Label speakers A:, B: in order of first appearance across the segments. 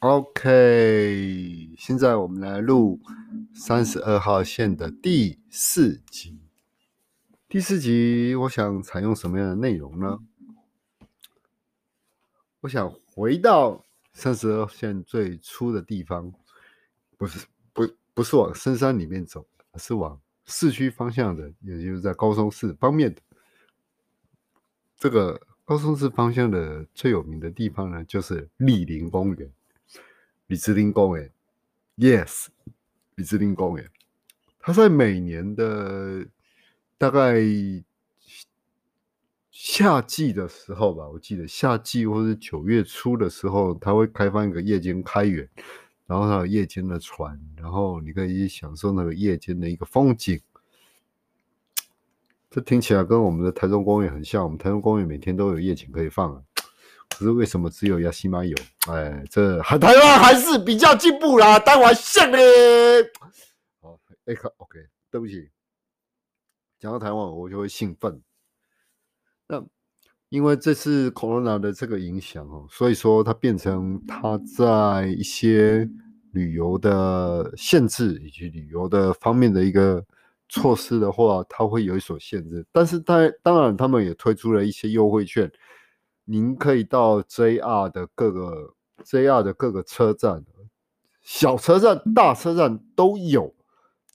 A: OK，现在我们来录三十二号线的第四集。第四集，我想采用什么样的内容呢？我想回到三十二线最初的地方，不是不不是往深山里面走，而是往市区方向的，也就是在高松市方面的。这个高松市方向的最有名的地方呢，就是立林公园。李志林公园，Yes，李志林公园，它在每年的大概夏季的时候吧，我记得夏季或者九月初的时候，它会开放一个夜间开园，然后它有夜间的船，然后你可以享受那个夜间的一个风景。这听起来跟我们的台中公园很像，我们台中公园每天都有夜景可以放啊。可是为什么只有亚西马有？哎，这台湾还是比较进步啦，当然像嘞。好，哎可 OK，对不起，讲到台湾我就会兴奋。那因为这次 Corona 的这个影响哦，所以说它变成它在一些旅游的限制以及旅游的方面的一个措施的话，它会有所限制。但是它当然他们也推出了一些优惠券。您可以到 JR 的各个 JR 的各个车站，小车站、大车站都有，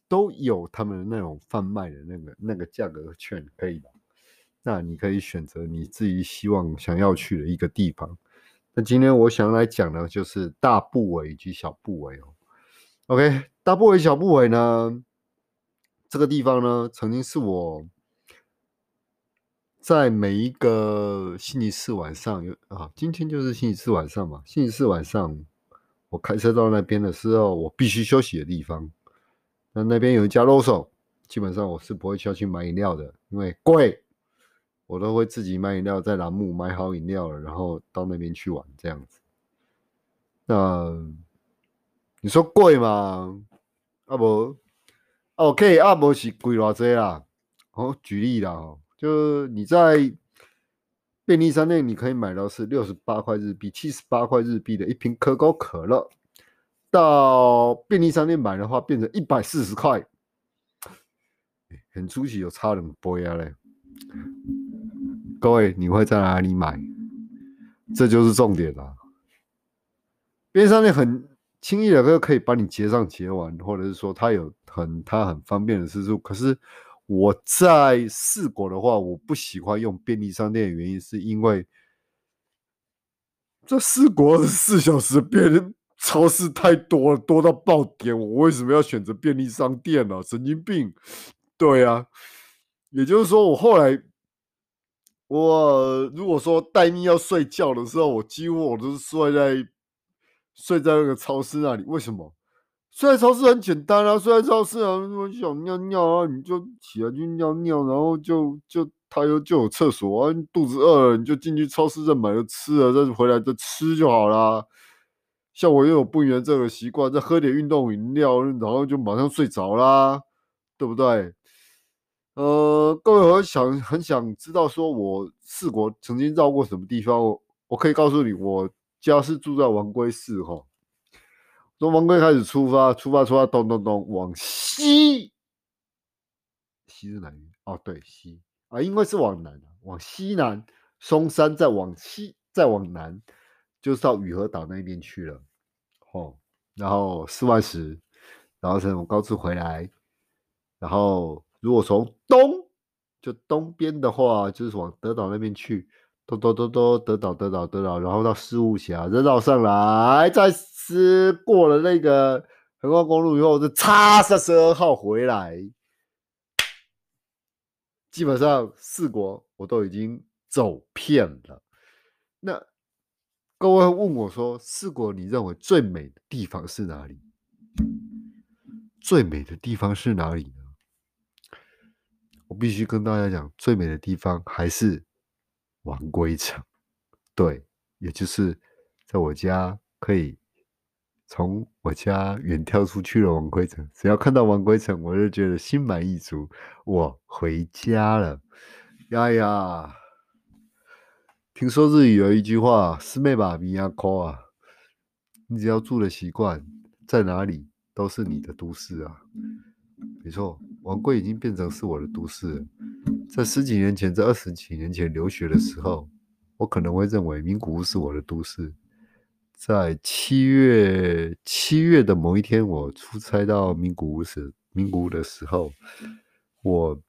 A: 都有他们那种贩卖的那个那个价格券可以那你可以选择你自己希望想要去的一个地方。那今天我想来讲的就是大部尾以及小部尾哦。OK，大部尾、小部尾呢，这个地方呢，曾经是我。在每一个星期四晚上有啊，今天就是星期四晚上嘛。星期四晚上，我开车到那边的时候，我必须休息的地方。那那边有一家 l o s o 基本上我是不会下去买饮料的，因为贵。我都会自己买饮料，在栏目买好饮料了，然后到那边去玩这样子。那你说贵吗？啊不，OK，啊不是贵偌济啦。哦，举例啦。就你在便利商店，你可以买到是六十八块日币、七十八块日币的一瓶可口可乐，到便利商店买的话，变成一百四十块，很出奇，有差两倍啊嘞！各位，你会在哪里买？这就是重点啦。便利商店很轻易的就可以把你结账结完，或者是说它有很它很方便的次数，可是。我在四国的话，我不喜欢用便利商店的原因，是因为这四国的四小时便利超市太多了，多到爆点。我为什么要选择便利商店呢？神经病！对啊，也就是说，我后来我如果说待命要睡觉的时候，我几乎我都是睡在睡在那个超市那里。为什么？睡在超市很简单啊，睡在超市啊，我想尿尿啊，你就起来去尿尿，然后就就他又就有厕所啊，肚子饿了你就进去超市再买个吃的，再回来再吃就好啦。像我又有不原这个习惯，再喝点运动饮料，然后就马上睡着啦，对不对？呃，各位我想很想知道，说我四国曾经绕过什么地方，我可以告诉你，我家是住在王龟市哈。从王龟开始出发，出发出发，咚咚咚，往西，西是哪边？哦，对，西啊，因为是往南往西南，松山再往西，再往南，就是到雨河岛那边去了。哦，然后四万十，然后从高速回来，然后如果从东，就东边的话，就是往德岛那边去，咚咚咚咚，德岛，得岛，得岛，然后到四雾峡，再绕上来，再。是过了那个横贯公路以后，就叉三十二号回来，基本上四国我都已经走遍了。那各位问我说，四国你认为最美的地方是哪里？最美的地方是哪里呢？我必须跟大家讲，最美的地方还是王龟城。对，也就是在我家可以。从我家远眺出去的王龟城，只要看到王龟城，我就觉得心满意足，我回家了。呀呀，听说日语有一句话“师妹吧，米亚科啊”，你只要住的习惯，在哪里都是你的都市啊。没错，王贵已经变成是我的都市了。在十几年前，在二十几年前留学的时候，我可能会认为名古屋是我的都市。在七月七月的某一天，我出差到名古屋时，名古屋的时候，我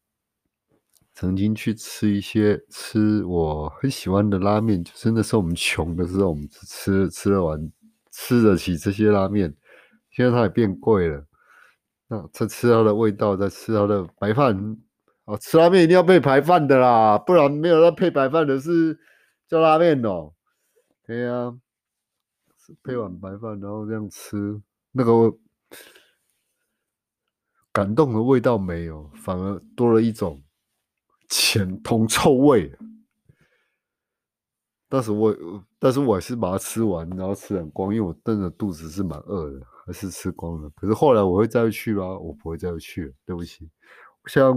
A: 曾经去吃一些吃我很喜欢的拉面，就是那时候我们穷的时候，我们吃吃了完吃得起这些拉面，现在它也变贵了。那再吃它的味道，再吃它的白饭。哦，吃拉面一定要配白饭的啦，不然没有要配白饭的是叫拉面哦。对呀，配碗白饭，然后这样吃，那个感动的味道没有，反而多了一种浅铜臭味。但是我，但是我还是把它吃完，然后吃很光，因为我真的肚子是蛮饿的，还是吃光了。可是后来我会再去吗？我不会再去，对不起。像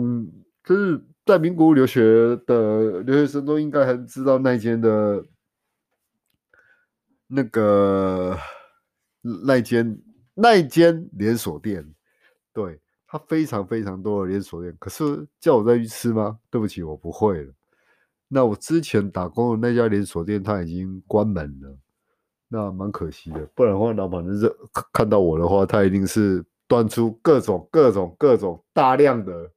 A: 就是在民国留学的留学生都应该还知道那间的，那个那间那间连锁店，对，它非常非常多的连锁店。可是叫我再去吃吗？对不起，我不会了。那我之前打工的那家连锁店，它已经关门了，那蛮可惜的。不然的话，老板是看到我的话，他一定是端出各种各种各种大量的。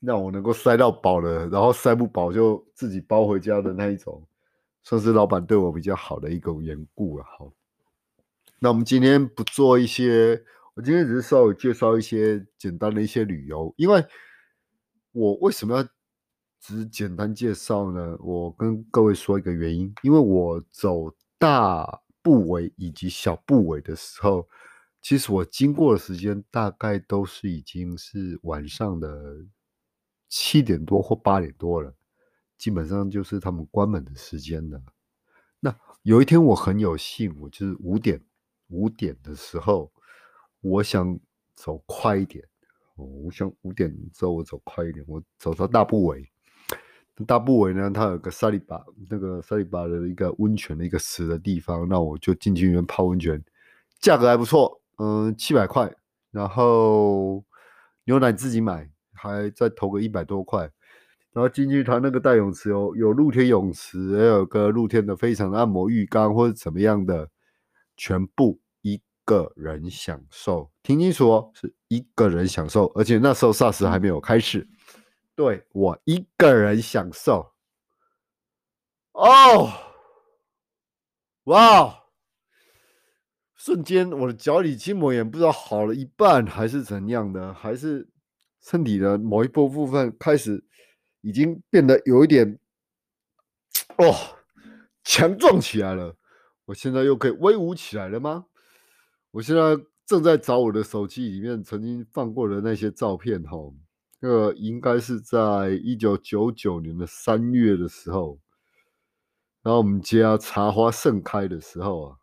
A: 让我能够塞到饱了，然后塞不饱就自己包回家的那一种，算是老板对我比较好的一个缘故了。好，那我们今天不做一些，我今天只是稍微介绍一些简单的一些旅游，因为我为什么要只简单介绍呢？我跟各位说一个原因，因为我走大部尾以及小部尾的时候，其实我经过的时间大概都是已经是晚上的。七点多或八点多了，基本上就是他们关门的时间了。那有一天我很有幸，我就是五点五点的时候，我想走快一点。我想五点之后我走快一点，我走到大部尾。大部尾呢，它有个沙利巴，那个沙利巴的一个温泉的一个池的地方，那我就进去里面泡温泉，价格还不错，嗯，七百块，然后牛奶自己买。还再投个一百多块，然后进去他那个大泳池有有露天泳池，也有个露天的非常按摩浴缸或者怎么样的，全部一个人享受。听清楚哦，是一个人享受，而且那时候 SARS 还没有开始，对我一个人享受。哦，哇！瞬间我的脚底筋膜炎不知道好了一半还是怎样的，还是。身体的某一部部分开始已经变得有一点哦强壮起来了，我现在又可以威武起来了吗？我现在正在找我的手机里面曾经放过的那些照片哈，那个应该是在一九九九年的三月的时候，然后我们家茶花盛开的时候啊，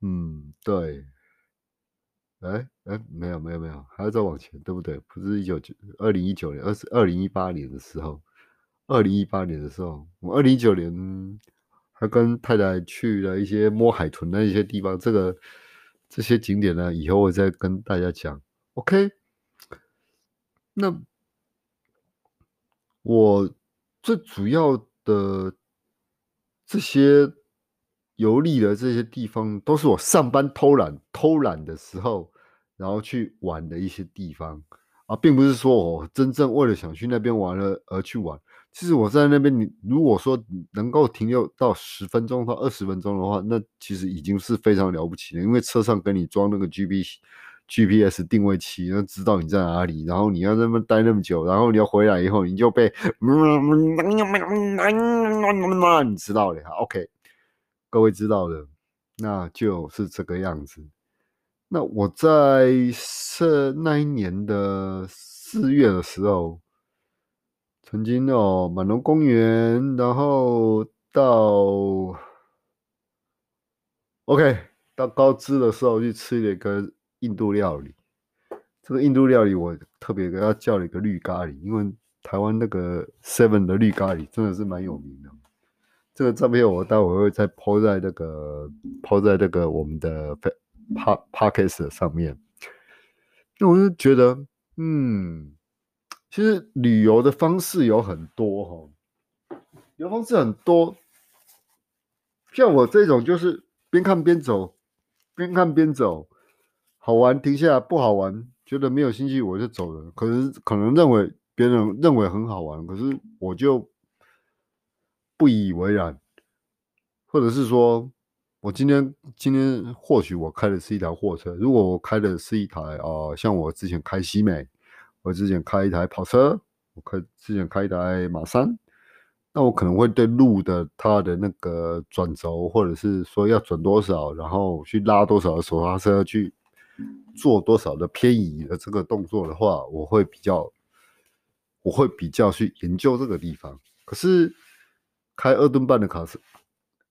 A: 嗯，对。哎哎，没有没有没有，还要再往前，对不对？不是一九九二零一九年，而是二零一八年的时候。二零一八年的时候，我二零一九年还跟太太去了一些摸海豚的一些地方。这个这些景点呢，以后我再跟大家讲。OK，那我最主要的这些。游历的这些地方都是我上班偷懒偷懒的时候，然后去玩的一些地方啊，并不是说我真正为了想去那边玩了而去玩。其实我在那边，你如果说能够停留到十分钟到二十分钟的话，那其实已经是非常了不起了。因为车上给你装那个 G P G P S 定位器，那知道你在哪里，然后你要那么待那么久，然后你要回来以后，你就被你知道的哈，OK。各位知道的，那就是这个样子。那我在是那一年的四月的时候，曾经哦，满龙公园，然后到 OK 到高知的时候去吃了一个印度料理。这个印度料理我特别给他叫了一个绿咖喱，因为台湾那个 Seven 的绿咖喱真的是蛮有名的。这个照片我待会会再抛在那个抛在那个我们的 pa podcast 上面。那我就觉得，嗯，其实旅游的方式有很多哈，旅游方式很多。像我这种就是边看边走，边看边走，好玩停下来，不好玩觉得没有兴趣我就走了。可是可能认为别人认为很好玩，可是我就不以为然，或者是说我今天今天或许我开的是一台货车，如果我开的是一台啊，像我之前开西美，我之前开一台跑车，我开之前开一台马三。那我可能会对路的它的那个转轴，或者是说要转多少，然后去拉多少的手刹车，去做多少的偏移的这个动作的话，我会比较，我会比较去研究这个地方。可是开二吨半的卡车，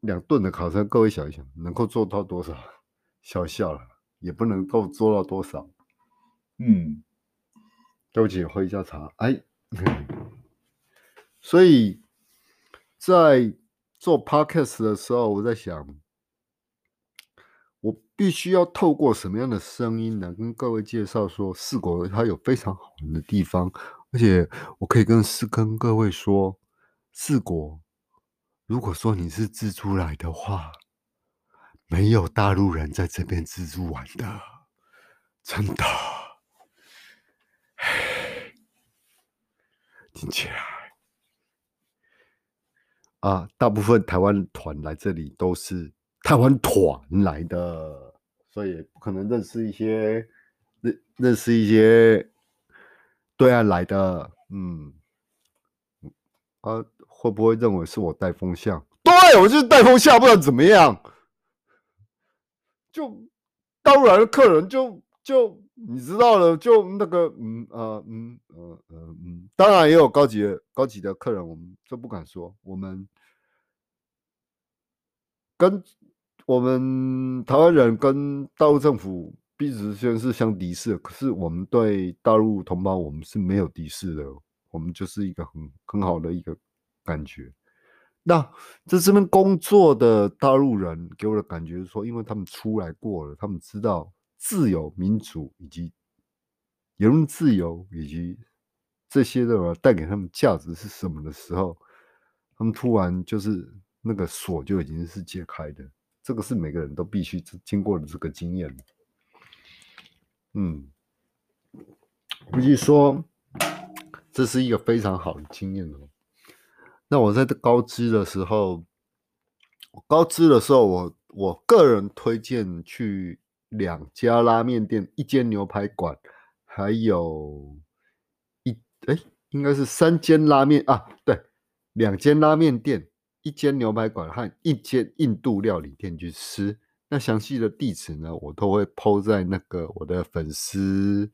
A: 两顿的烤车，各位想一想，能够做到多少？小笑了，也不能够做到多少。嗯，对不起，喝一下茶。哎，所以。在做 podcast 的时候，我在想，我必须要透过什么样的声音呢？跟各位介绍说，四国它有非常好玩的地方，而且我可以跟四跟各位说，四国，如果说你是自助来的话，没有大陆人在这边自助玩的，真的，听起来。啊，大部分台湾团来这里都是台湾团来的，所以不可能认识一些认认识一些对岸来的，嗯，啊，会不会认为是我带风向？对我就是带风向，不然怎么样？就大陆来的客人就就你知道了，就那个嗯呃嗯呃呃嗯，当然也有高级的高级的客人，我们这不敢说，我们。跟我们台湾人跟大陆政府彼此之间是相敌视，可是我们对大陆同胞我们是没有敌视的，我们就是一个很很好的一个感觉。那在这边工作的大陆人给我的感觉是说，因为他们出来过了，他们知道自由、民主以及言论自由以及这些的带给他们价值是什么的时候，他们突然就是。那个锁就已经是解开的，这个是每个人都必须经过的这个经验。嗯，估计说这是一个非常好的经验哦。那我在高知的时候，高知的时候，我我个人推荐去两家拉面店，一间牛排馆，还有一哎，应该是三间拉面啊，对，两间拉面店。一间牛排馆和一间印度料理店去吃，那详细的地址呢，我都会抛在那个我的粉丝，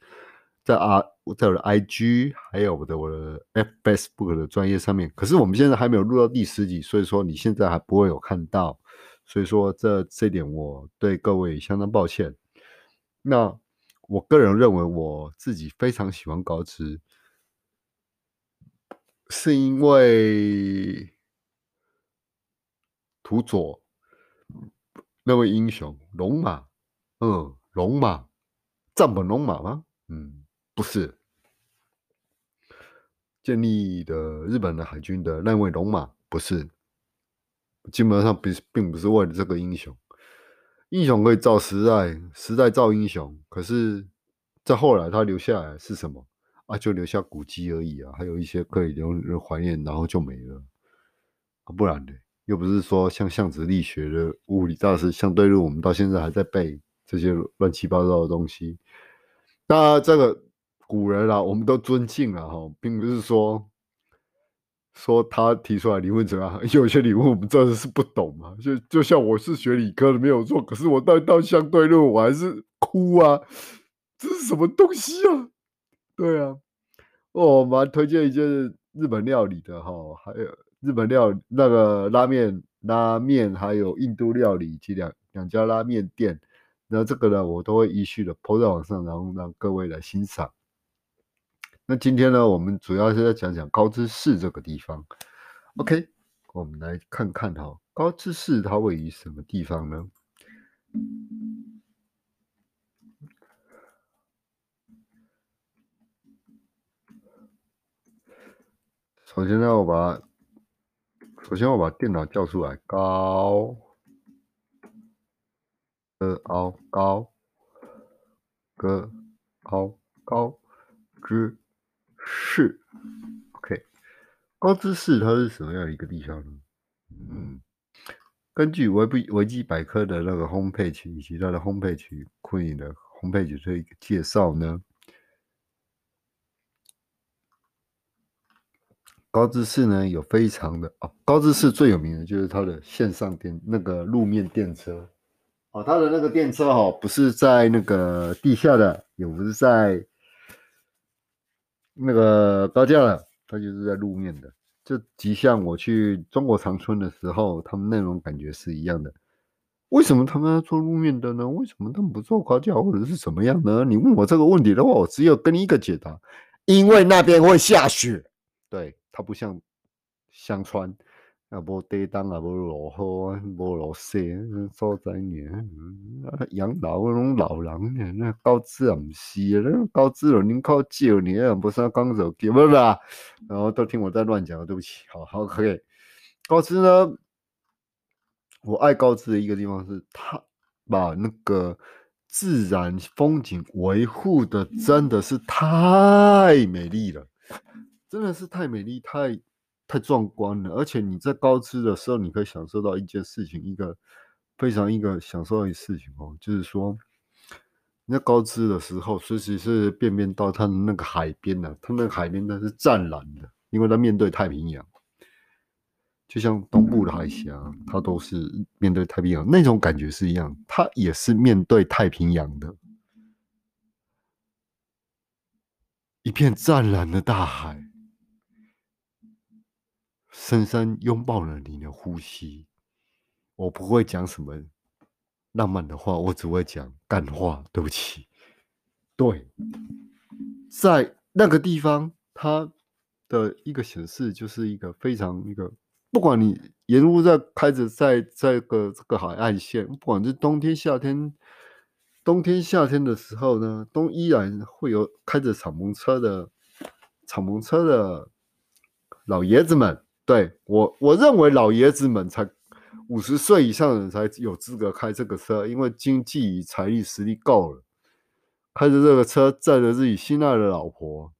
A: 在啊，在我的 IG，还有我的我的 F Facebook 的专业上面。可是我们现在还没有录到第十集，所以说你现在还不会有看到，所以说这这点我对各位相当抱歉。那我个人认为我自己非常喜欢高知，是因为。图佐那位英雄龙马，嗯，龙马，藏本龙马吗？嗯，不是，建立的日本的海军的那位龙马，不是，基本上并并不是为了这个英雄，英雄可以造时代，时代造英雄，可是在后来他留下来是什么啊？就留下古迹而已啊，还有一些可以留人怀念，然后就没了啊，不然的。又不是说像量子力学的物理大师相对论，我们到现在还在背这些乱七八糟的东西。那这个古人啊，我们都尊敬了哈，并不是说说他提出来理论怎样，有些理论我们真的是不懂嘛。就就像我是学理科的没有错，可是我到到相对论我还是哭啊，这是什么东西啊？对啊，我蛮推荐一件日本料理的哈，还有。日本料那个拉面、拉面，还有印度料理及两两家拉面店，那这个呢，我都会依序的抛在网上，然后让各位来欣赏。那今天呢，我们主要是在讲讲高知市这个地方。OK，我们来看看哈，高知市它位于什么地方呢？首先呢，我把首先我把电脑叫出来，高，呃，高高，个高高知市，OK，高知市它是什么样一个地方呢？嗯，根据维基维基百科的那个 homepage 以及它的 homepage 对应的 homepage 这一个介绍呢。高知市呢有非常的哦，高知市最有名的就是它的线上电那个路面电车哦，它的那个电车哈不是在那个地下的，也不是在那个高架了，它就是在路面的，就极像我去中国长春的时候，他们那种感觉是一样的。为什么他们要做路面的呢？为什么他们不做高架或者是怎么样呢？你问我这个问题的话，我只有跟你一个解答，因为那边会下雪，对。它不像香川，啊，无地冻啊，无落雨啊，无落雪，所在呢，养老那种老人呢，那高知啊，不是啊，那高知了，人口少呢，不是刚走，不是啦，然后都听我在乱讲，对不起，好好可以。高知呢，我爱高知的一个地方是，他把那个自然风景维护的真的是太美丽了。真的是太美丽、太太壮观了，而且你在高知的时候，你可以享受到一件事情，一个非常一个享受的事情哦，就是说你在高知的时候，随时是便便到它的那个海边呢，它那个海边它是湛蓝的，因为它面对太平洋，就像东部的海峡，它都是面对太平洋，那种感觉是一样，它也是面对太平洋的，一片湛蓝的大海。深深拥抱了你的呼吸。我不会讲什么浪漫的话，我只会讲干话。对不起。对，在那个地方，它的一个显示就是一个非常一个，不管你沿路在开着在这个这个海岸线，不管是冬天夏天，冬天夏天的时候呢，都依然会有开着敞篷车的敞篷车的老爷子们。对我，我认为老爷子们才五十岁以上的人才有资格开这个车，因为经济与财力实力够了，开着这个车载着自己心爱的老婆。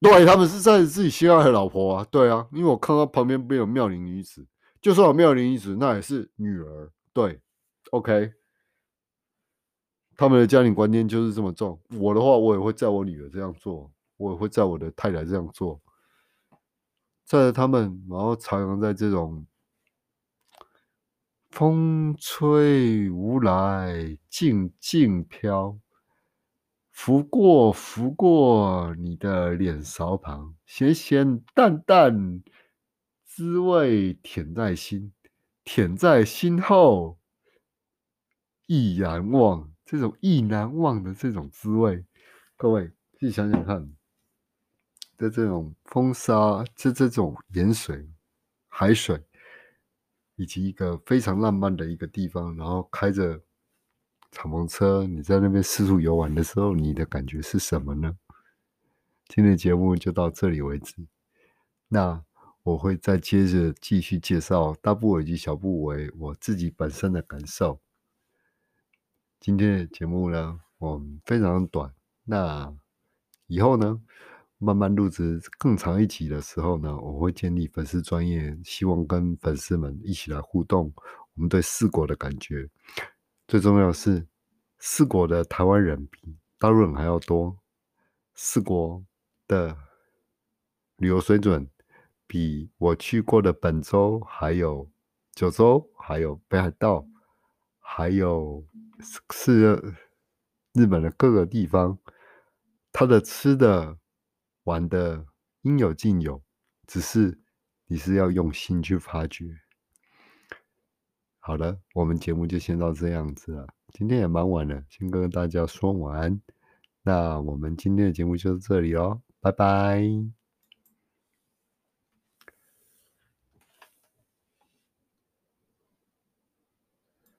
A: 对他们是载着自己心爱的老婆啊，对啊，因为我看到旁边没有妙龄女子，就算有妙龄女子，那也是女儿。对，OK，他们的家庭观念就是这么重。我的话，我也会载我女儿这样做，我也会载我的太太这样做。载着他们，然后徜徉在这种风吹无来，静静飘，拂过拂过你的脸勺旁，咸咸淡淡，滋味甜在心，甜在心后，意难忘。这种意难忘的这种滋味，各位自己想想看。的这种风沙，这这种盐水、海水，以及一个非常浪漫的一个地方，然后开着敞篷车，你在那边四处游玩的时候，你的感觉是什么呢？今天的节目就到这里为止。那我会再接着继续介绍大部委及小部委我自己本身的感受。今天的节目呢，我们非常短。那以后呢？慢慢入职更长一集的时候呢，我会建立粉丝专业，希望跟粉丝们一起来互动。我们对四国的感觉，最重要的是四国的台湾人比大陆人还要多，四国的旅游水准比我去过的本州、还有九州、还有北海道、还有是日本的各个地方，它的吃的。玩的应有尽有，只是你是要用心去发掘。好了，我们节目就先到这样子了。今天也蛮晚了，先跟大家说晚安。那我们今天的节目就到这里哦，拜拜。